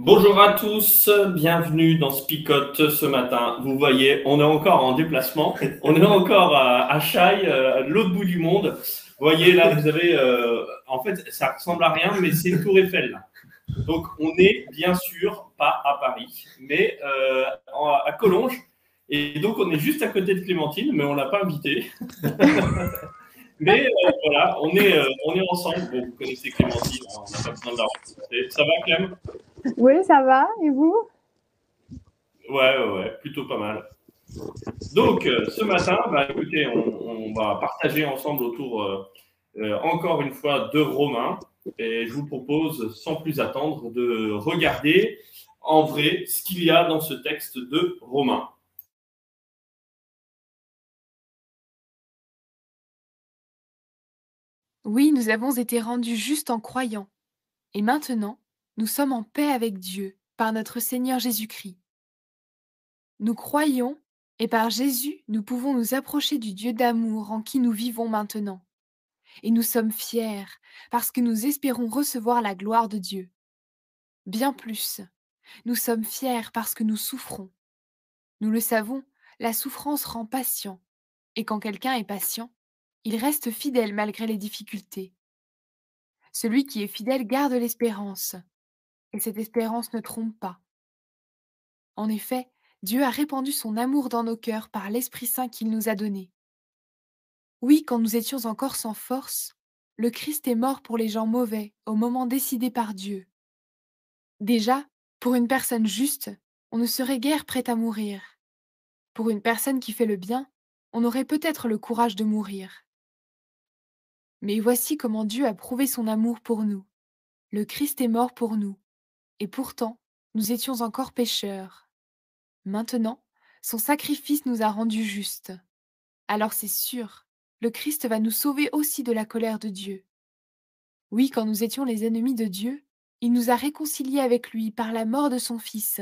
Bonjour à tous, bienvenue dans Spicote ce matin. Vous voyez, on est encore en déplacement, on est encore à, à Chaille, euh, l'autre bout du monde. Vous voyez là, vous avez, euh, en fait, ça ressemble à rien, mais c'est Tour Eiffel là. Donc on est bien sûr pas à Paris, mais euh, à Collonges. Et donc on est juste à côté de Clémentine, mais on l'a pas invité. mais voilà, on est, ensemble. Vous connaissez Clémentine, hein, on n'a pas besoin de. Ça va Clem? Oui, ça va. Et vous? Ouais, ouais, ouais, plutôt pas mal. Donc, euh, ce matin, bah, écoutez, on, va partager ensemble autour, euh, euh, encore une fois, de Romains. Et je vous propose, sans plus attendre, de regarder en vrai ce qu'il y a dans ce texte de Romains. Oui, nous avons été rendus justes en croyant. Et maintenant, nous sommes en paix avec Dieu par notre Seigneur Jésus-Christ. Nous croyons et par Jésus, nous pouvons nous approcher du Dieu d'amour en qui nous vivons maintenant. Et nous sommes fiers parce que nous espérons recevoir la gloire de Dieu. Bien plus, nous sommes fiers parce que nous souffrons. Nous le savons, la souffrance rend patient, et quand quelqu'un est patient, il reste fidèle malgré les difficultés. Celui qui est fidèle garde l'espérance, et cette espérance ne trompe pas. En effet, Dieu a répandu son amour dans nos cœurs par l'Esprit Saint qu'il nous a donné. Oui, quand nous étions encore sans force, le Christ est mort pour les gens mauvais au moment décidé par Dieu. Déjà, pour une personne juste, on ne serait guère prêt à mourir. Pour une personne qui fait le bien, on aurait peut-être le courage de mourir. Mais voici comment Dieu a prouvé son amour pour nous. Le Christ est mort pour nous, et pourtant, nous étions encore pécheurs. Maintenant, son sacrifice nous a rendus justes. Alors c'est sûr, le Christ va nous sauver aussi de la colère de Dieu. Oui, quand nous étions les ennemis de Dieu, il nous a réconciliés avec lui par la mort de son Fils.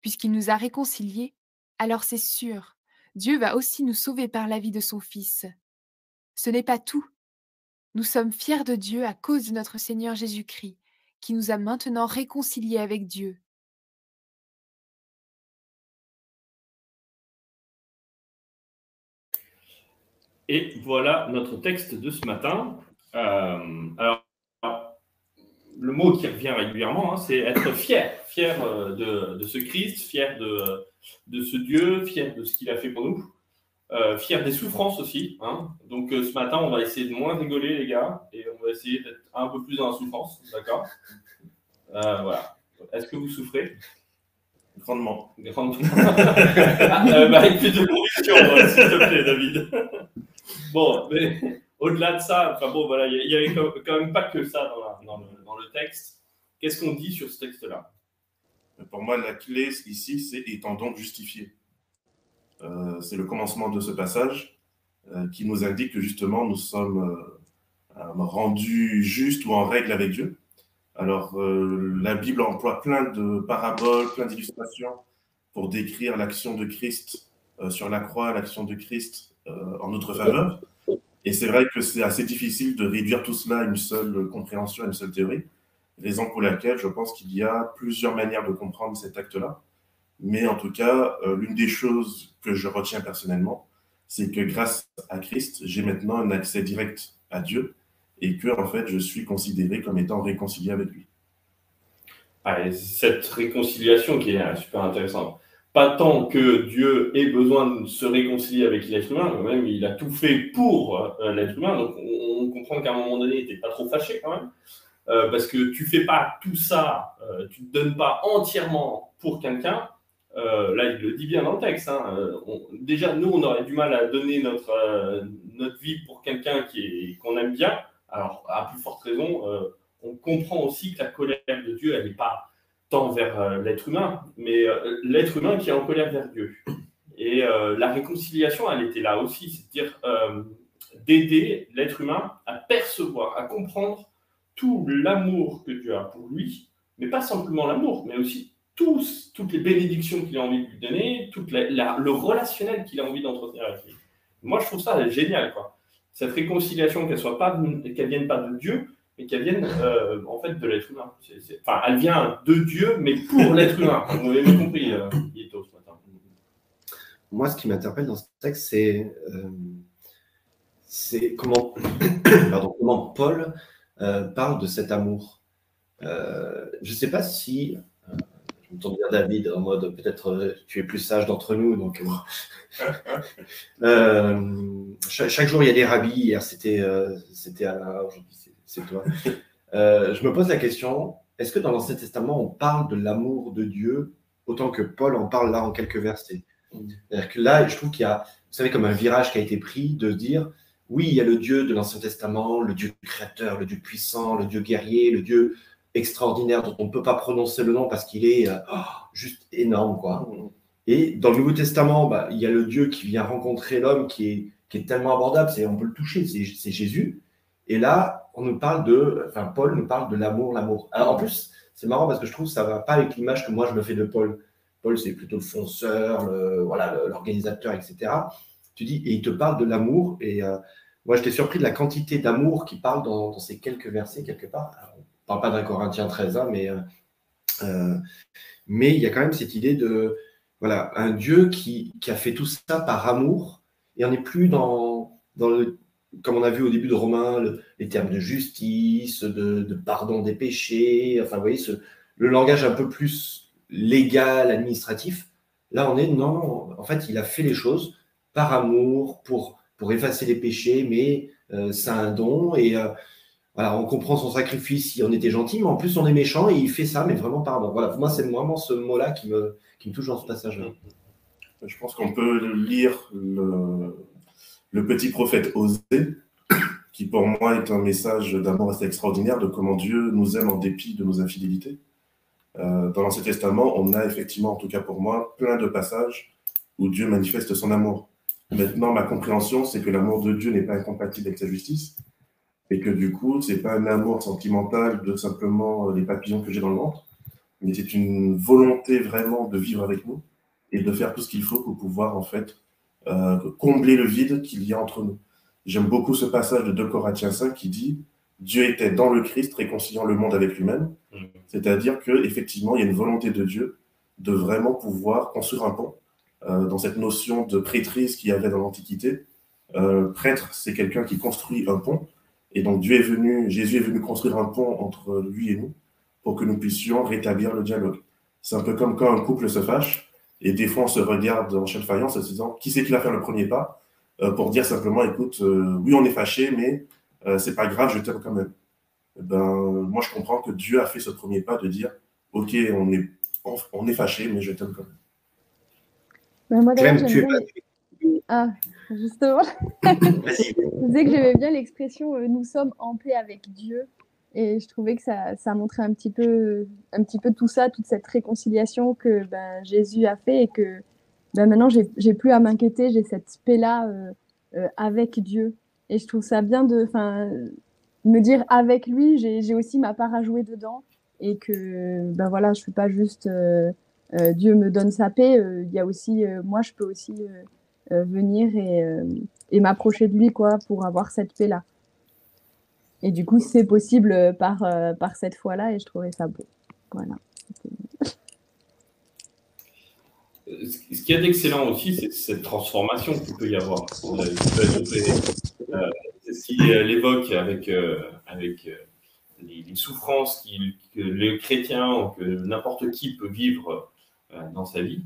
Puisqu'il nous a réconciliés, alors c'est sûr, Dieu va aussi nous sauver par la vie de son Fils. Ce n'est pas tout. Nous sommes fiers de Dieu à cause de notre Seigneur Jésus-Christ, qui nous a maintenant réconciliés avec Dieu. Et voilà notre texte de ce matin. Euh, alors, le mot qui revient régulièrement, hein, c'est être fier, fier euh, de, ce Christ, fier de, de, ce Dieu, fier de ce qu'il a fait pour nous, euh, fier des souffrances aussi. Hein. Donc ce matin, on va essayer de moins rigoler, les gars, et on va essayer d'être un peu plus dans la souffrance, d'accord? Voilà. Est-ce que vous souffrez? Grandement. Grandement. ah, bah, avec plus de conviction, s'il te plaît, David. Bon, mais au-delà de ça, enfin bon, voilà, il n'y avait quand même pas que ça dans, le, texte. Qu'est-ce qu'on dit sur ce texte-là? Pour moi, la clé ici, c'est étant donc justifié. Euh, c'est le commencement de ce passage euh, qui nous indique que justement nous sommes euh, rendus justes ou en règle avec Dieu. Alors, la Bible emploie plein de paraboles, plein d'illustrations pour décrire l'action de Christ sur la croix, l'action de Christ en notre faveur. Et c'est vrai que c'est assez difficile de réduire tout cela à une seule compréhension, à une seule théorie. Raison pour laquelle je pense qu'il y a plusieurs manières de comprendre cet acte-là. Mais en tout cas, euh, l'une des choses que je retiens personnellement, c'est que grâce à Christ, j'ai maintenant un accès direct à Dieu et que, en fait, je suis considéré comme étant réconcilié avec lui. Ah, cette réconciliation qui est super intéressante pas tant que Dieu ait besoin de se réconcilier avec l'être humain, mais même il a tout fait pour euh, l'être humain. Donc on, comprend qu'à un moment donné, il n'était pas trop fâché quand même. Euh, parce que tu fais pas tout ça, euh, tu ne te donnes pas entièrement pour quelqu'un. Là, il le dit bien dans le texte. Hein, déjà, nous, on aurait du mal à donner notre, notre vie pour quelqu'un qu'on aime bien. Alors, à plus forte raison, on comprend aussi que la colère de Dieu, elle n'est pas tant vers euh, l'être humain, mais euh, l'être humain qui est en colère vers Dieu. Et euh, la réconciliation, elle était là aussi, c'est-à-dire d'aider l'être humain à percevoir, à comprendre tout l'amour que Dieu a pour lui, mais pas simplement l'amour, mais aussi tous, toutes les bénédictions qu'il a envie de lui donner, toute le relationnel qu'il a envie d'entretenir avec lui. Moi, je trouve ça génial, quoi. Cette réconciliation, qu'elle soit pas, qu'elle vienne pas de Dieu, mais qu'elle vienne euh, en fait de l'être humain. Enfin, elle vient de Dieu, mais pour l'être humain. Vous avez bien compris, euh, ce matin. Moi, ce qui m'interpelle dans ce texte, c'est euh, comment, comment Paul euh, parle de cet amour. je ne sais pas si, tourne vers David en mode peut-être tu es plus sage d'entre nous, donc chaque, chaque, jour il y a des rabbis. Hier c'était c'était à aujourd'hui c'est toi. Euh, je me pose la question, est-ce que dans l'Ancien Testament, on parle de l'amour de Dieu autant que Paul en parle là en quelques versets? C'est-à-dire que là, je trouve qu'il y a, vous savez, comme un virage qui a été pris de dire, oui, il y a le Dieu de l'Ancien Testament, le Dieu créateur, le Dieu puissant, le Dieu guerrier, le Dieu extraordinaire dont on ne peut pas prononcer le nom parce qu'il est euh, oh, juste énorme, quoi. Et dans le Nouveau Testament, bah, il y a le Dieu qui vient rencontrer l'homme qui est, qui est tellement abordable, c'est, on peut le toucher, c'est Jésus. Et là, on nous parle de, enfin, Paul nous parle de l'amour, l'amour. Alors, en plus, c'est marrant parce que je trouve que ça va pas avec l'image que moi je me fais de Paul. Paul, c'est plutôt le fonceur, le, voilà, l'organisateur, etc. Tu dis, et il te parle de l'amour. Et euh, moi, j'étais surpris de la quantité d'amour qu'il parle dans, ces quelques versets, quelque part. Parle pas d'un Corinthien 13, hein, mais, euh, euh, mais il y a quand même cette idée de, voilà, un Dieu qui, qui a fait tout ça par amour. Et on n'est plus dans, dans le comme on a vu au début de Romain, les termes de justice, de, pardon des péchés, enfin, vous voyez, ce, le langage un peu plus légal, administratif. Là, on est, non, en fait, il a fait les choses par amour, pour, pour effacer les péchés, mais euh, c'est un don. Et euh, voilà, on comprend son sacrifice si on était gentil, mais en plus, on est méchant et il fait ça, mais vraiment par amour. Voilà, pour moi, c'est vraiment ce mot-là qui me, touche dans ce passage-là. Je pense qu'on peut lire le, le petit prophète Osée, qui pour moi est un message d'amour assez extraordinaire de comment Dieu nous aime en dépit de nos infidélités. Euh, dans l'Ancien Testament, on a effectivement, en tout cas pour moi, plein de passages où Dieu manifeste son amour. Maintenant, ma compréhension, c'est que l'amour de Dieu n'est pas incompatible avec sa justice, et que du coup, c'est pas un amour sentimental de simplement les papillons que j'ai dans le ventre, mais c'est une volonté vraiment de vivre avec nous et de faire tout ce qu'il faut pour pouvoir en fait euh, combler le vide qu'il y a entre nous. J'aime beaucoup ce passage de 2 Corinthiens 5 qui dit Dieu était dans le Christ réconciliant le monde avec lui-même. Mm. C'est-à-dire qu'effectivement, il y a une volonté de Dieu de vraiment pouvoir construire un pont. Euh, dans cette notion de prêtrise qu'il y avait dans l'Antiquité, euh, prêtre, c'est quelqu'un qui construit un pont. Et donc Dieu est venu, Jésus est venu construire un pont entre lui et nous pour que nous puissions rétablir le dialogue. C'est un peu comme quand un couple se fâche. Et des fois, on se regarde en chaîne de faïence en se disant qui c'est qui va faire le premier pas euh, pour dire simplement écoute, euh, oui, on est fâché, mais euh, c'est pas grave, je t'aime quand même. Eh ben, moi, je comprends que Dieu a fait ce premier pas de dire ok, on est, on, est fâché, mais je t'aime quand même. Moi, d'ailleurs, j'aime bien... Ah, justement. je disais que j'aimais bien l'expression nous sommes en paix avec Dieu. Et je trouvais que ça, ça montrait un petit, peu, un petit peu tout ça, toute cette réconciliation que ben, Jésus a fait et que ben, maintenant, j'ai plus à m'inquiéter, j'ai cette paix-là euh, euh, avec Dieu. Et je trouve ça bien de me dire avec lui, j'ai aussi ma part à jouer dedans et que ben voilà, je ne suis pas juste euh, Dieu me donne sa paix, il y a aussi, moi, je peux aussi venir et, et m'approcher de lui quoi, pour avoir cette paix-là. Et du coup, c'est possible euh, par, euh, par cette fois-là et je trouvais ça beau. Voilà. Ce qui est excellent aussi, c'est cette transformation qu'il peut y avoir. Euh, si elle évoque avec, avec les, souffrances que les chrétiens ou que n'importe qui peut vivre dans sa vie,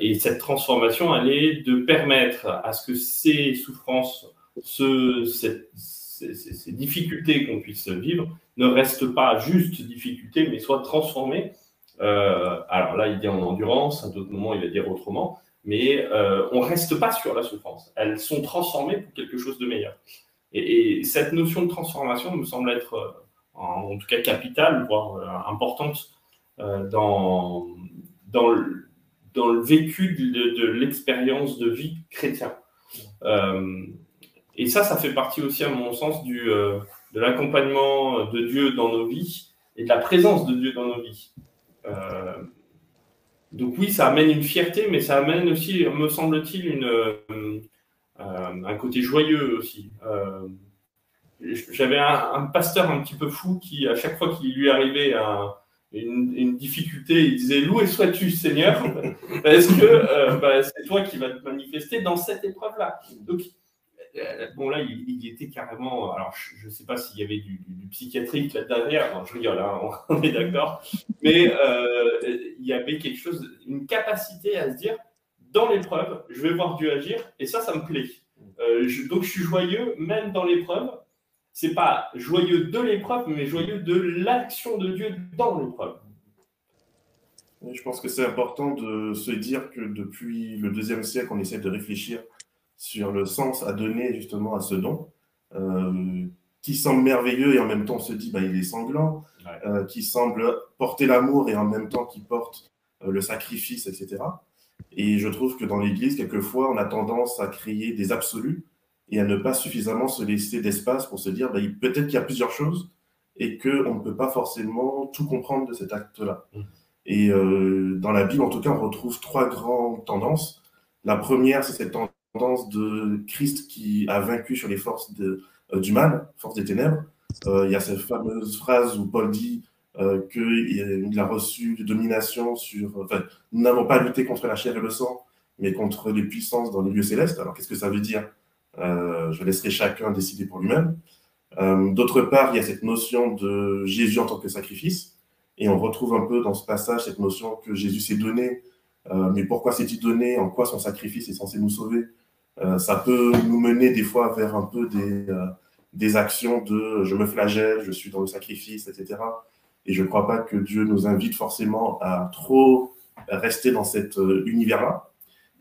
et cette transformation, elle est de permettre à ce que ces souffrances, ce, ces, difficultés qu'on puisse vivre ne restent pas juste difficultés, mais soient transformées. alors là, il dit en endurance, à d'autres moments, il va dire autrement, mais on ne reste pas sur la souffrance. Elles sont transformées pour quelque chose de meilleur. Et, cette notion de transformation me semble être, euh, en, tout cas, capitale, voire euh, importante euh, dans, dans, le, dans le vécu de, l'expérience de vie chrétien. et ça, ça fait partie aussi, à mon sens, du, de l'accompagnement de Dieu dans nos vies et de la présence de Dieu dans nos vies. donc oui, ça amène une fierté, mais ça amène aussi, me semble-t-il, une, euh, un côté joyeux aussi. Euh, j'avais un, pasteur un petit peu fou qui, à chaque fois qu'il lui arrivait une, difficulté, il disait Loué sois-tu, Seigneur, parce que euh, bah, c'est toi qui vas te manifester dans cette épreuve-là? Donc, bon, là, il, était carrément. Alors, je ne sais pas s'il y avait du, psychiatrique là derrière, je rigole, hein, on est d'accord, mais il y avait quelque chose, une capacité à se dire dans l'épreuve, je vais voir Dieu agir, et ça, ça me plaît. Euh, donc je suis joyeux même dans l'épreuve. C'est pas joyeux de l'épreuve, mais joyeux de l'action de Dieu dans l'épreuve. Je pense que c'est important de se dire que depuis le deuxième siècle, on essaie de réfléchir sur le sens à donner justement à ce don, euh, qui semble merveilleux et en même temps on se dit bah, il est sanglant, euh, qui semble porter l'amour et en même temps qui porte le sacrifice, etc. Et je trouve que dans l'Église, quelquefois, on a tendance à créer des absolus et à ne pas suffisamment se laisser d'espace pour se dire, bah, peut-être qu'il y a plusieurs choses et qu'on ne peut pas forcément tout comprendre de cet acte-là. Mm. Et euh, dans la Bible, en tout cas, on retrouve trois grandes tendances. La première, c'est cette tendance de Christ qui a vaincu sur les forces de, euh, du mal, forces des ténèbres. Euh, il y a cette fameuse phrase où Paul dit qu'il a reçu de domination sur. Enfin, nous n'avons pas lutté contre la chair et le sang, mais contre les puissances dans les lieux célestes. Alors, qu'est-ce que ça veut dire? Euh, Je laisserai chacun décider pour lui-même. Euh, d'autre part, il y a cette notion de Jésus en tant que sacrifice. Et on retrouve un peu dans ce passage cette notion que Jésus s'est donné. mais pourquoi s'est-il donné? En quoi son sacrifice est censé nous sauver? Ça peut nous mener des fois vers un peu des, des actions de je me flagelle, je suis dans le sacrifice, etc. Et je ne crois pas que Dieu nous invite forcément à trop rester dans cet euh, univers-là.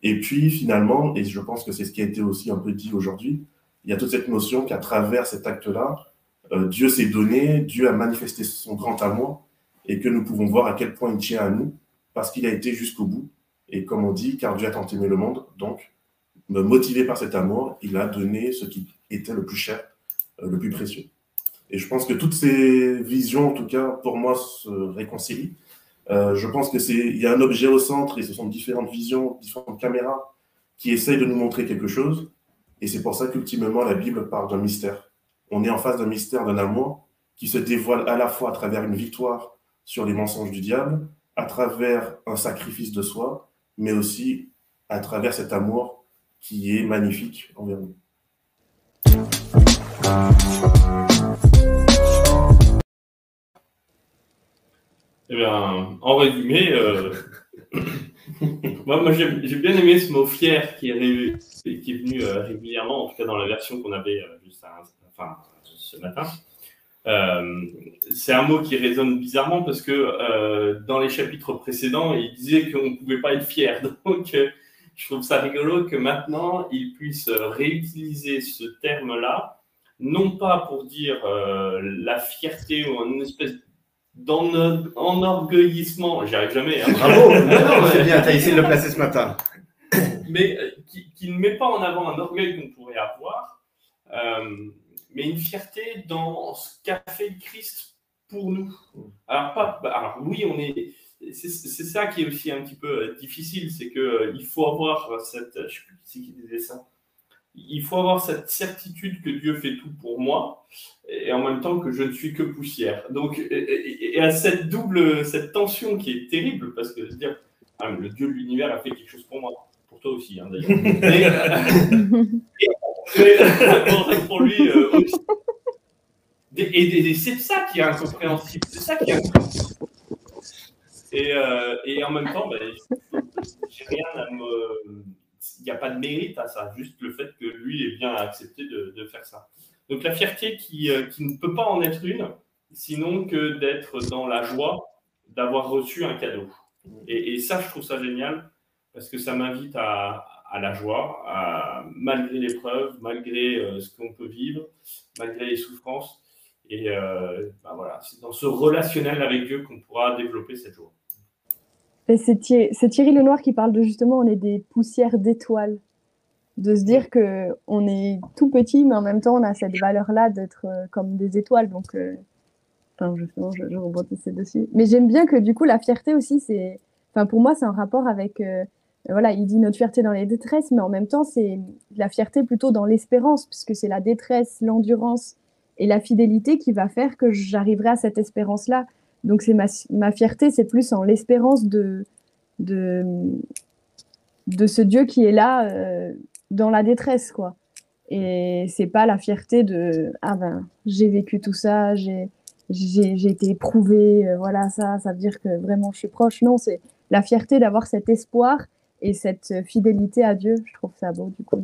Et puis finalement, et je pense que c'est ce qui a été aussi un peu dit aujourd'hui, il y a toute cette notion qu'à travers cet acte-là, euh, Dieu s'est donné, Dieu a manifesté son grand amour, et que nous pouvons voir à quel point il tient à nous, parce qu'il a été jusqu'au bout. Et comme on dit, car Dieu a tant aimé le monde, donc, motivé par cet amour, il a donné ce qui était le plus cher, euh, le plus précieux. Et je pense que toutes ces visions, en tout cas, pour moi, se réconcilient. Euh, je pense que c'est, il y a un objet au centre et ce sont différentes visions, différentes caméras qui essayent de nous montrer quelque chose. Et c'est pour ça qu'ultimement, la Bible parle d'un mystère. On est en face d'un mystère, d'un amour qui se dévoile à la fois à travers une victoire sur les mensonges du diable, à travers un sacrifice de soi, mais aussi à travers cet amour qui est magnifique envers nous. Eh bien, en résumé, euh, moi, j'ai bien aimé ce mot fier qui est, venu euh, régulièrement, en tout cas dans la version qu'on avait euh, ce matin. c'est un mot qui résonne bizarrement parce que dans les chapitres précédents, il disait qu'on ne pouvait pas être fier. Donc, je trouve ça rigolo que maintenant, il puisse réutiliser ce terme-là, non pas pour dire la fierté ou une espèce dans notre enorgueillissement, j'y arrive jamais. Hein. Bravo, c'est bien, tu as essayé de le placer ce matin. Mais euh, qui, ne met pas en avant un orgueil qu'on pourrait avoir, euh, mais une fierté dans ce qu'a fait Christ pour nous. Alors, pas, bah, alors oui, on est. C'est ça qui est aussi un petit peu euh, difficile, c'est qu'il faut avoir cette. Je sais plus qui disait ça il faut avoir cette certitude que Dieu fait tout pour moi et en même temps que je ne suis que poussière. Donc, et, à cette double, cette tension qui est terrible, parce que dire, ah, le Dieu de l'univers a fait quelque chose pour moi, pour toi aussi, hein, d'ailleurs. pour lui euh, aussi. Et, c'est ça qui est incompréhensible. C'est ça qui est incompréhensible. Et, euh, et en même temps, ben, j'ai rien à me. Il n'y a pas de mérite à ça, juste le fait que lui ait bien accepté de, de faire ça. Donc la fierté qui, euh, qui, ne peut pas en être une, sinon que d'être dans la joie d'avoir reçu un cadeau. Et, et, ça, je trouve ça génial parce que ça m'invite à, à, la joie, à, malgré l'épreuve, malgré euh, ce qu'on peut vivre, malgré les souffrances. Et euh, ben voilà, c'est dans ce relationnel avec Dieu qu'on pourra développer cette joie. C'est Thierry, Lenoir qui parle de justement, on est des poussières d'étoiles. De se dire que on est tout petit, mais en même temps, on a cette valeur-là d'être euh, comme des étoiles. Donc, euh, justement, je, je rebondissais dessus. Mais j'aime bien que du coup, la fierté aussi, c'est, enfin, pour moi, c'est un rapport avec, euh, voilà, il dit notre fierté dans les détresses, mais en même temps, c'est la fierté plutôt dans l'espérance, puisque c'est la détresse, l'endurance et la fidélité qui va faire que j'arriverai à cette espérance-là. Donc c'est ma, fierté, c'est plus en l'espérance de, de, de ce Dieu qui est là euh, dans la détresse, quoi. Et c'est pas la fierté de ah ben j'ai vécu tout ça, j'ai j'ai été éprouvée, euh, voilà ça, ça veut dire que vraiment je suis proche. Non, c'est la fierté d'avoir cet espoir et cette fidélité à Dieu. Je trouve ça beau du coup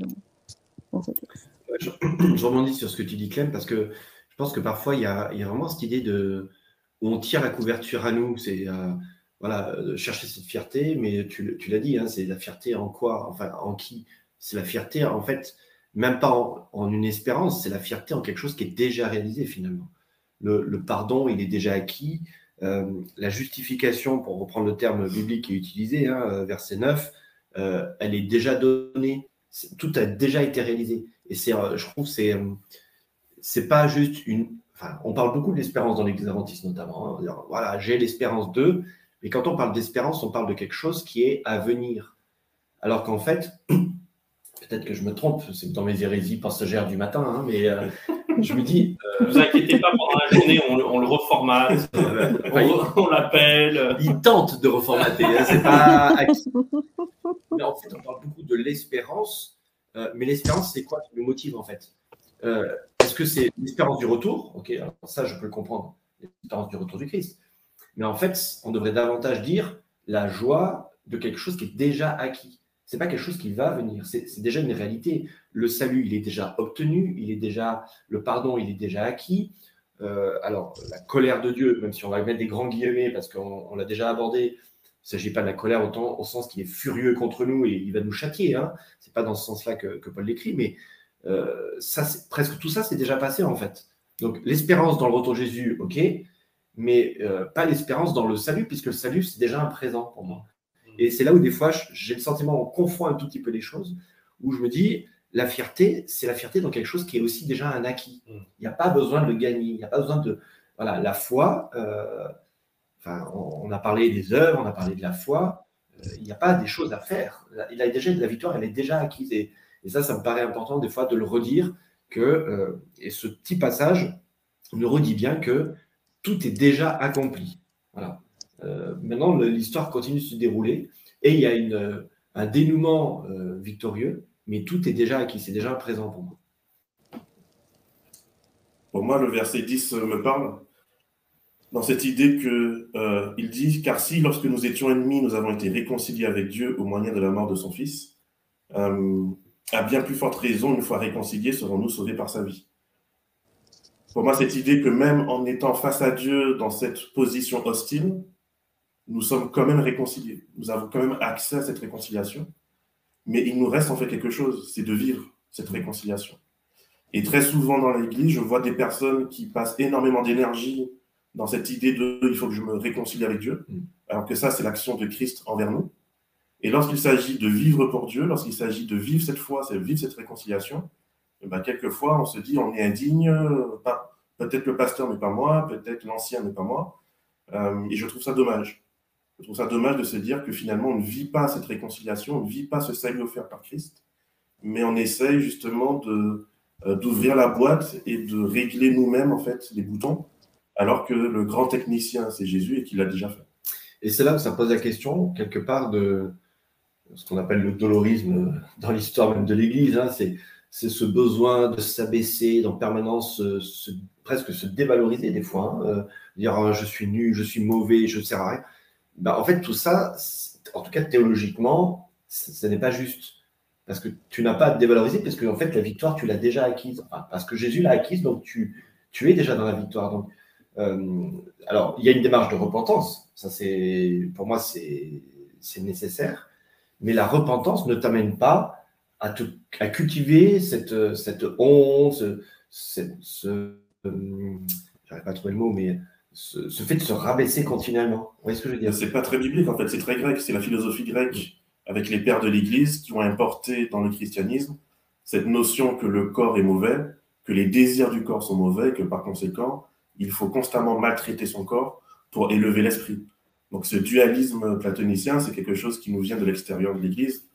dans, ce texte. Je, rebondis sur ce que tu dis Clem parce que je pense que parfois il y a, y a vraiment cette idée de on tire la couverture à nous, c'est euh, voilà, chercher cette fierté, mais tu, l'as dit, hein, c'est la fierté en quoi, enfin en qui? C'est la fierté en fait, même pas en, une espérance, c'est la fierté en quelque chose qui est déjà réalisé finalement. Le, pardon, il est déjà acquis. Euh, la justification, pour reprendre le terme biblique qui est utilisé, hein, euh, verset 9, elle est déjà donnée. tout a déjà été réalisé. Et c'est, je trouve, c'est c'est pas juste une on parle beaucoup de l'espérance dans l'Église adventiste notamment. Hein. Voilà, j'ai l'espérance d'eux. Mais quand on parle d'espérance, on parle de quelque chose qui est à venir. Alors qu'en fait, peut-être que je me trompe, c'est dans mes hérésies passagères du matin, hein, mais euh, je me dis. Ne vous inquiétez pas, pendant la journée, on, le reformate, on, l'appelle. Il tente de reformater, hein, c'est pas. mais en fait, on parle beaucoup de l'espérance, euh, mais l'espérance, c'est quoi qui nous motive en fait? Euh, est-ce que c'est l'espérance du retour? Ok, ça, je peux le comprendre, l'espérance du retour du Christ. Mais en fait, on devrait davantage dire la joie de quelque chose qui est déjà acquis. C'est pas quelque chose qui va venir, c'est déjà une réalité. Le salut, il est déjà obtenu, il est déjà le pardon, il est déjà acquis. Euh, alors, la colère de Dieu, même si on va mettre des grands guillemets parce qu'on l'a déjà abordé, il ne s'agit pas de la colère autant au sens qu'il est furieux contre nous et il va nous châtier. Hein. C'est pas dans ce sens-là que Paul l'écrit, mais euh, ça, presque tout ça, c'est déjà passé en fait. Donc l'espérance dans le retour de Jésus, ok, mais euh, pas l'espérance dans le salut, puisque le salut, c'est déjà un présent pour moi. Et c'est là où des fois, j'ai le sentiment, on confond un tout petit peu les choses, où je me dis, la fierté, c'est la fierté dans quelque chose qui est aussi déjà un acquis. Mm. Il n'y a pas besoin de le gagner, il n'y a pas besoin de... Voilà, la foi, euh, enfin, on, a parlé des œuvres, on a parlé de la foi, il n'y a pas des choses à faire. Il a déjà la victoire, elle est déjà acquise. Et et ça, ça me paraît important des fois de le redire, que, euh, et ce petit passage nous redit bien que tout est déjà accompli. Voilà. Euh, maintenant, l'histoire continue de se dérouler et il y a une, un dénouement euh, victorieux, mais tout est déjà acquis, c'est déjà présent pour moi. Pour moi, le verset 10 me parle dans cette idée que il dit car si lorsque nous étions ennemis, nous avons été réconciliés avec Dieu au moyen de la mort de son Fils, à bien plus forte raison, une fois réconciliés, serons-nous sauvés par sa vie? Pour moi, cette idée que même en étant face à Dieu dans cette position hostile, nous sommes quand même réconciliés. Nous avons quand même accès à cette réconciliation. Mais il nous reste en fait quelque chose, c'est de vivre cette réconciliation. Et très souvent dans l'Église, je vois des personnes qui passent énormément d'énergie dans cette idée de il faut que je me réconcilie avec Dieu, mm. alors que ça, c'est l'action de Christ envers nous. Et lorsqu'il s'agit de vivre pour Dieu, lorsqu'il s'agit de vivre cette foi, de vivre cette réconciliation, eh ben, quelquefois on se dit on est indigne, peut-être le pasteur mais pas moi, peut-être l'ancien mais pas moi. Euh, et je trouve ça dommage. Je trouve ça dommage de se dire que finalement on ne vit pas cette réconciliation, on ne vit pas ce salut offert par Christ, mais on essaye justement de euh, d'ouvrir la boîte et de régler nous-mêmes en fait les boutons, alors que le grand technicien c'est Jésus et qu'il l'a déjà fait. Et c'est là où ça pose la question quelque part de ce qu'on appelle le dolorisme dans l'histoire même de l'Église. Hein, c'est, ce besoin de s'abaisser, d'en permanence presque se dévaloriser des fois, hein, euh, dire ah, je suis nu, je suis mauvais, je ne sers à rien. bah, en fait, tout ça, en tout cas théologiquement, ce n'est pas juste. Parce que tu n'as pas à te dévaloriser, parce que fait, la victoire, tu l'as déjà acquise. parce que Jésus l'a acquise, donc tu, tu es déjà dans la victoire. Donc, euh, alors, il y a une démarche de repentance. Ça, c'est, pour moi, c'est, c'est nécessaire. Mais la repentance ne t'amène pas à, cultiver cette, honte, ce, euh, pas le mot, mais ce, fait de se rabaisser continuellement. Vous voyez ce que je veux dire? C'est pas très biblique en fait, c'est très grec, c'est la philosophie grecque avec les pères de l'Église qui ont importé dans le christianisme cette notion que le corps est mauvais, que les désirs du corps sont mauvais, que par conséquent, il faut constamment maltraiter son corps pour élever l'esprit. Donc ce dualisme platonicien, c'est quelque chose qui nous vient de l'extérieur de l'Église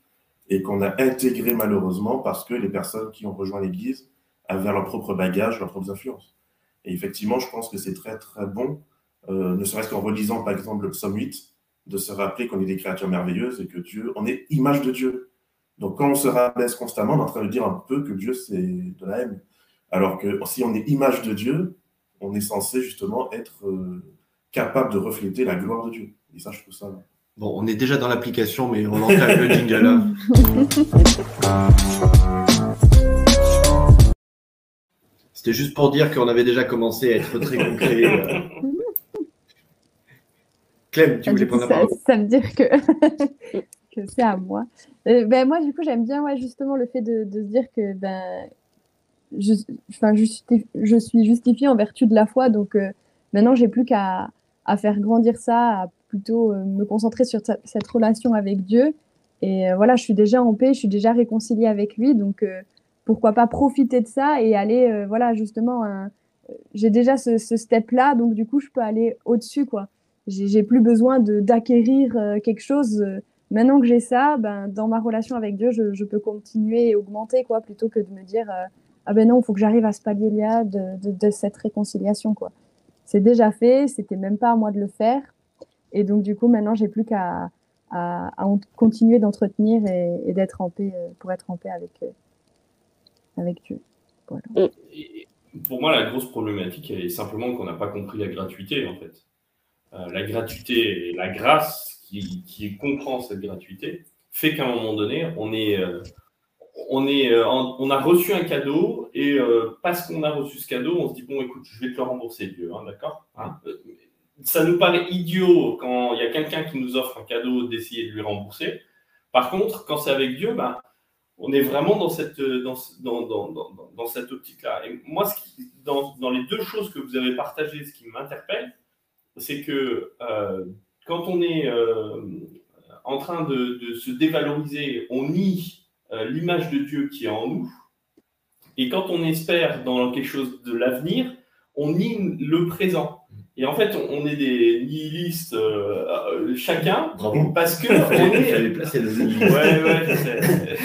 et qu'on a intégré malheureusement parce que les personnes qui ont rejoint l'Église avaient leur propre bagage, leurs propres influences. Et effectivement, je pense que c'est très très bon, euh, ne serait-ce qu'en relisant par exemple le psaume 8, de se rappeler qu'on est des créatures merveilleuses et que Dieu, on est image de Dieu. Donc quand on se rabaisse constamment, on est en train de dire un peu que Dieu c'est de la haine. Alors que si on est image de Dieu, on est censé justement être euh, capable de refléter la gloire de Dieu. Et ça, je trouve ça. Bon, on est déjà dans l'application, mais on entame le jingle là. C'était juste pour dire qu'on avait déjà commencé à être très concret. Euh. Clem, tu voulais prendre la parole? Ça veut dire que, que c'est à moi. Euh, ben, moi, du coup, j'aime bien ouais, justement le fait de, de se dire que ben, je, je suis justifiée en vertu de la foi. Donc euh, maintenant, j'ai plus qu'à à faire grandir ça, à plutôt me concentrer sur cette relation avec Dieu. Et voilà, je suis déjà en paix, je suis déjà réconciliée avec lui. Donc pourquoi pas profiter de ça et aller, euh, voilà, justement, euh, j'ai déjà ce, step-là, donc du coup, je peux aller au-dessus, quoi. J'ai plus besoin d'acquérir euh, quelque chose. Maintenant que j'ai ça, ben, dans ma relation avec Dieu, je, peux continuer et augmenter, quoi, plutôt que de me dire, ah ben non, il faut que j'arrive à ce palier-là de, de, cette réconciliation, quoi. C'est déjà fait, c'était même pas à moi de le faire. Et donc, du coup, maintenant, j'ai plus qu'à à, continuer d'entretenir et, et d'être en paix, pour être en paix avec, avec Dieu. pour moi, la grosse problématique est simplement qu'on n'a pas compris la gratuité, en fait. Euh, la gratuité et la grâce qui, qui, comprend cette gratuité fait qu'à un moment donné, on est, euh, on, est, euh, on a reçu un cadeau et parce qu'on a reçu ce cadeau, on se dit bon, écoute, je vais te le rembourser, Dieu, hein, d'accord? Hein Ça nous paraît idiot quand il y a quelqu'un qui nous offre un cadeau d'essayer de lui rembourser. Par contre, quand c'est avec Dieu, ben, on est vraiment dans cette, dans, dans, dans, cette optique-là. Et moi, ce qui, dans, les deux choses que vous avez partagées, ce qui m'interpelle, c'est que euh, quand on est euh, en train de, se dévaloriser, on nie euh, l'image de Dieu qui est en nous. Et quand on espère dans quelque chose de l'avenir, on nie le présent. Et en fait, on est des nihilistes chacun, parce que on est. le ouais, ouais,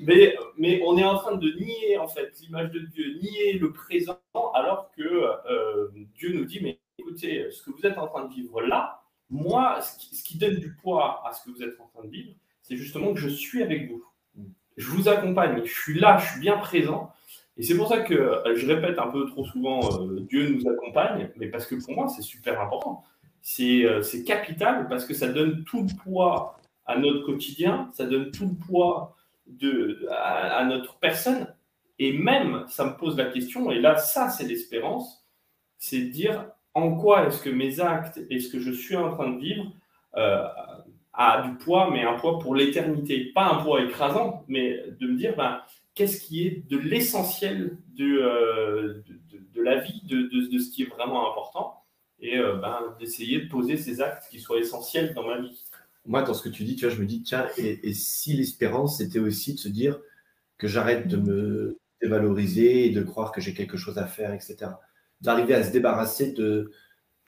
mais, mais on est en train de nier en fait l'image de Dieu, nier le présent, alors que euh, Dieu nous dit, mais écoutez, ce que vous êtes en train de vivre là, moi, ce qui, donne du poids à ce que vous êtes en train de vivre, c'est justement que je suis avec vous. Je vous accompagne, je suis là, je suis bien présent. Et c'est pour ça que euh, je répète un peu trop souvent, euh, Dieu nous accompagne, mais parce que pour moi, c'est super important. C'est capital parce que ça donne tout le poids à notre quotidien, ça donne tout le poids à, notre personne. Et même, ça me pose la question, et là, ça, c'est l'espérance, c'est de dire en quoi est-ce que mes actes et ce que je suis en train de vivre euh, a du poids, mais un poids pour l'éternité. Pas un poids écrasant, mais de me dire ben, qu'est-ce qui est de l'essentiel de, euh, de, la vie, de, ce qui est vraiment important, et euh, ben, d'essayer de poser ces actes qui soient essentiels dans ma vie moi, dans ce que tu dis, tu vois, je me dis, tiens, et, si l'espérance, c'était aussi de se dire que j'arrête de me dévaloriser de croire que j'ai quelque chose à faire, etc. D'arriver à se débarrasser de,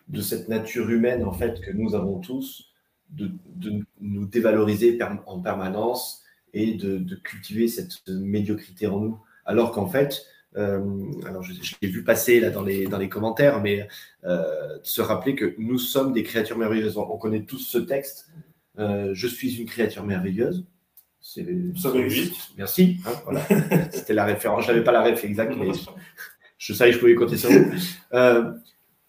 de cette nature humaine, en fait, que nous avons tous, de, de nous dévaloriser en permanence et de, cultiver cette médiocrité en nous. Alors qu'en fait, euh, alors je, l'ai vu passer là dans les, dans les commentaires, mais euh, se rappeler que nous sommes des créatures merveilleuses. On connaît tous ce texte, euh, je suis une créature merveilleuse. C'est. Merci. Hein, C'était la référence. Je n'avais pas la ref exacte, mais je savais que je pouvais compter sur vous.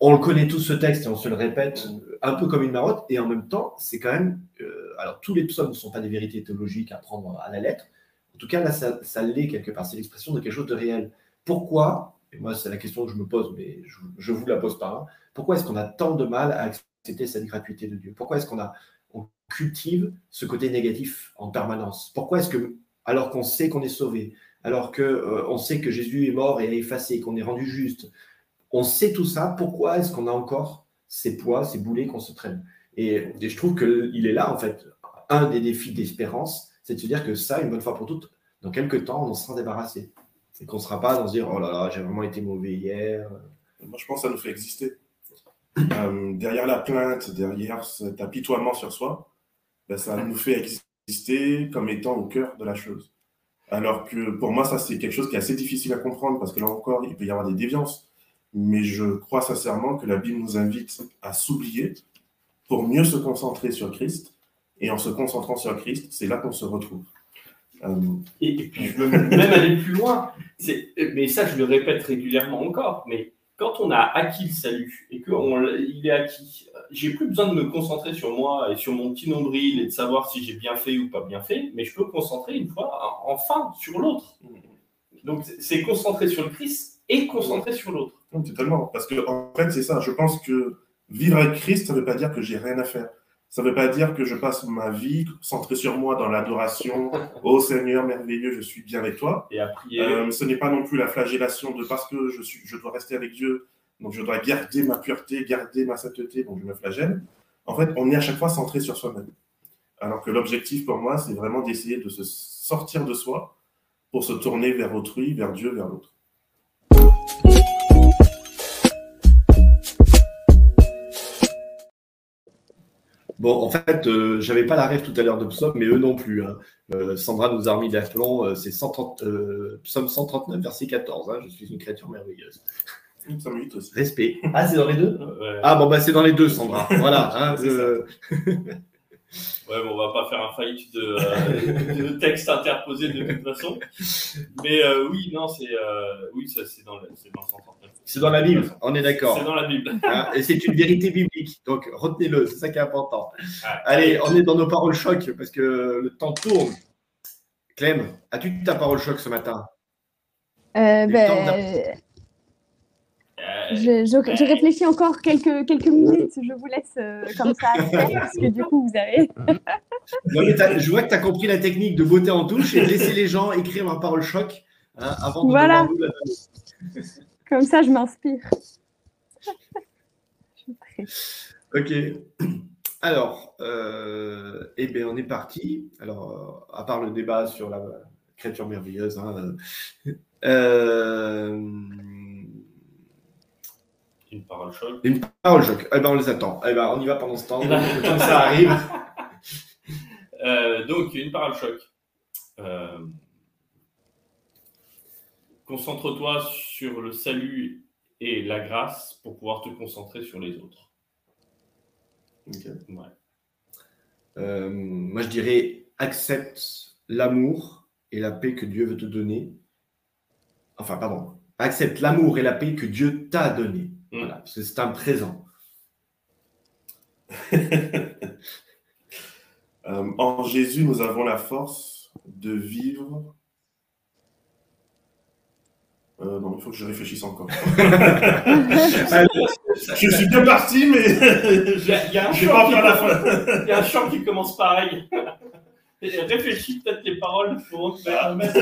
On le connaît tous ce texte et on se le répète un peu comme une marotte, et en même temps, c'est quand même. Euh, alors, tous les psaumes ne sont pas des vérités théologiques à prendre à la lettre. En tout cas, là, ça, l'est quelque part. C'est l'expression de quelque chose de réel. Pourquoi, et moi, c'est la question que je me pose, mais je, vous la pose pas, pourquoi est-ce qu'on a tant de mal à accepter cette gratuité de Dieu? Pourquoi est-ce qu'on a, on cultive ce côté négatif en permanence? Pourquoi est-ce que, alors qu'on sait qu'on est sauvé, alors qu'on euh, sait que Jésus est mort et effacé, qu'on est rendu juste, on sait tout ça, pourquoi est-ce qu'on a encore ces poids, ces boulets qu'on se traîne? Et, je trouve qu'il est là, en fait, un des défis d'espérance, c'est de se dire que ça, une bonne fois pour toutes, dans quelques temps, on en sera. Et qu'on ne sera pas dans se dire, oh là là, j'ai vraiment été mauvais hier. Moi, je pense que ça nous fait exister. Euh, derrière la plainte, derrière cet apitoiement sur soi, ben, ça nous fait exister comme étant au cœur de la chose. Alors que pour moi, ça, c'est quelque chose qui est assez difficile à comprendre parce que là encore, il peut y avoir des déviances mais je crois sincèrement que la Bible nous invite à s'oublier pour mieux se concentrer sur Christ. Et en se concentrant sur Christ, c'est là qu'on se retrouve. Euh, et, puis je veux même aller plus loin. Mais ça, je le répète régulièrement encore. Mais quand on a acquis le salut et qu'il est acquis, j'ai plus besoin de me concentrer sur moi et sur mon petit nombril et de savoir si j'ai bien fait ou pas bien fait, mais je peux concentrer une fois, enfin, sur l'autre. Donc c'est concentrer sur le Christ et concentrer sur l'autre. Totalement. Parce que, en fait, c'est ça. Je pense que vivre avec Christ, ça ne veut pas dire que j'ai rien à faire. Ça ne veut pas dire que je passe ma vie centrée sur moi dans l'adoration. Ô Seigneur merveilleux, je suis bien avec toi. Et à prier. Euh, ce n'est pas non plus la flagellation de parce que je, suis, je dois rester avec Dieu, donc je dois garder ma pureté, garder ma sainteté, donc je me flagelle. En fait, on est à chaque fois centré sur soi-même. Alors que l'objectif pour moi, c'est vraiment d'essayer de se sortir de soi pour se tourner vers autrui, vers Dieu, vers l'autre. Bon, en fait, euh, j'avais pas la rêve tout à l'heure de psaume, mais eux non plus. Hein. Euh, Sandra nous a remis d'aplomb, euh, c'est 130, psaume 139, verset 14. Hein. je suis une créature merveilleuse. Respect. Ah, c'est dans les deux? Ah, bon, bah, c'est dans les deux, Sandra. voilà. Hein, Ouais, bon, on va pas faire un de, euh, texte interposé de toute façon. Mais euh, oui, non, c'est euh, oui, ça, c'est dans, c'est dans C'est dans la Bible, on est d'accord. C'est dans la Bible. Hein, et c'est une vérité biblique, donc retenez-le, c'est ça qui est important. Allez, on est dans nos paroles choc parce que le temps tourne. Clem, as-tu ta parole choc ce matin? Ben, je, réfléchis encore quelques, quelques minutes. Je vous laisse euh, comme ça parce que du coup, vous avez. je vois que tu as compris la technique de beauté en touche et de laisser les gens écrire leur parole choc hein, avant de Voilà. Comme ça, je m'inspire. ok. Alors, euh, eh bien, on est parti. Alors, euh, à part le débat sur la créature merveilleuse, hein, euh, une parole choc. Une parole choc. Eh ben, on les attend. Eh ben, on y va pendant ce temps. Quand ça arrive. Euh, donc, une parole choc. Euh, concentre-toi sur le salut et la grâce pour pouvoir te concentrer sur les autres. Euh, moi, je dirais accepte l'amour et la paix que Dieu veut te donner. Enfin, pardon. Accepte l'amour et la paix que Dieu t'a donné. Voilà, parce que c'est un présent. Euh, en Jésus, nous avons la force de vivre. Euh, non, il faut que je réfléchisse encore. je suis bien parti, mais il y a, un chant il y a un chant qui commence pareil. Réfléchis peut-être les paroles pour mettre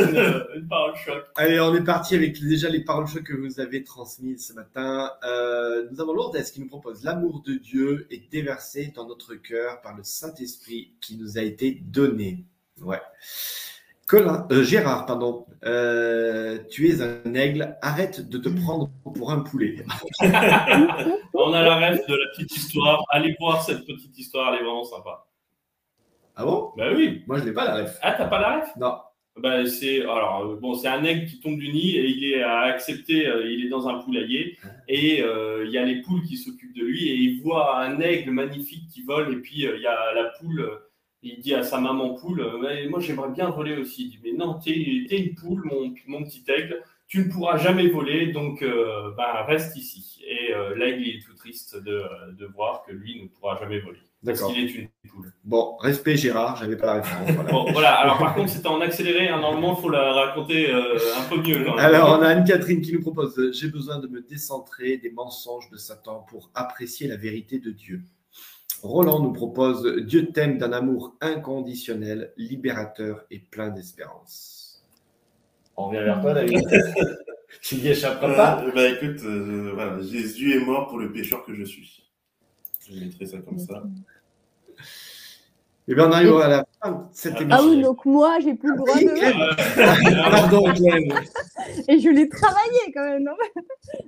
une, parole choc. Allez, on est parti avec déjà les paroles choc que vous avez transmises ce matin. Euh, nous avons Lourdes qui nous propose l'amour de Dieu est déversé dans notre cœur par le Saint-Esprit qui nous a été donné? Ouais. Colin, euh, Gérard, pardon, euh, tu es un aigle, arrête de te prendre pour un poulet. on a la rêve de la petite histoire. Allez voir cette petite histoire, elle est vraiment sympa. Ah bon? Bah oui. Moi, je n'ai pas la ref. Ah, t'as pas la ref? Non. Bah, c'est alors euh, bon, c'est un aigle qui tombe du nid et il est à accepter. Euh, il est dans un poulailler et euh, il y a les poules qui s'occupent de lui et il voit un aigle magnifique qui vole et puis il y a la poule. il dit à sa maman poule, moi j'aimerais bien voler aussi. Il dit mais non, t'es es une poule, mon, mon petit aigle, tu ne pourras jamais voler, donc bah, reste ici. Et l'aigle, est tout triste de, de voir que lui ne pourra jamais voler. Parce qu'il est une poule. Bon, respect Gérard, j'avais pas la référence. Voilà. bon, voilà. Alors par contre, c'était en accéléré. Hein. Normalement, il faut la raconter un peu mieux. Quand même. Alors, on a Anne-Catherine qui nous propose J'ai besoin de me décentrer des mensonges de Satan pour apprécier la vérité de Dieu. Roland nous propose Dieu t'aime d'un amour inconditionnel, libérateur et plein d'espérance. On revient vers toi, David. tu n'y échapperas pas? Euh, bah, Écoute, euh, voilà, Jésus est mort pour le pécheur que je suis. Je mettrai ça comme ça. Et eh bien, on arrive à la fin de cette émission. Ah oui, donc moi, j'ai plus le droit de. Pardon, Et je l'ai travaillé quand même. Non,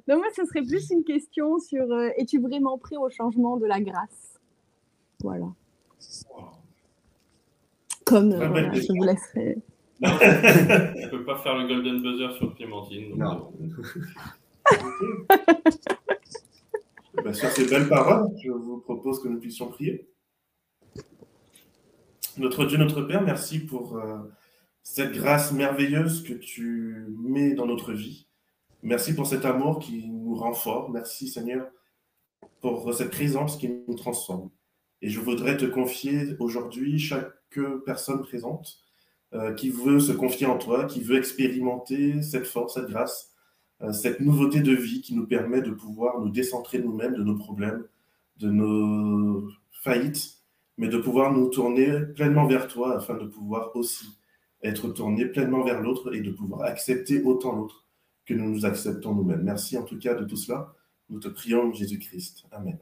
non moi, ce serait plus une question sur euh, es-tu vraiment prêt au changement de la grâce? Voilà. Comme euh, voilà, je vous laisserai. on ne peut pas faire le golden buzzer sur Clémentine. Non. Ben, sur ces belles paroles, je vous propose que nous puissions prier. Notre Dieu, notre Père, merci pour euh, cette grâce merveilleuse que tu mets dans notre vie. Merci pour cet amour qui nous rend fort. Merci Seigneur pour cette présence qui nous transforme. Et je voudrais te confier aujourd'hui chaque personne présente euh, qui veut se confier en toi, qui veut expérimenter cette force, cette grâce, cette nouveauté de vie qui nous permet de pouvoir nous décentrer nous-mêmes de nos problèmes, de nos faillites, mais de pouvoir nous tourner pleinement vers toi afin de pouvoir aussi être tourné pleinement vers l'autre et de pouvoir accepter autant l'autre que nous nous acceptons nous-mêmes. Merci en tout cas de tout cela. Nous te prions, Jésus-Christ. Amen.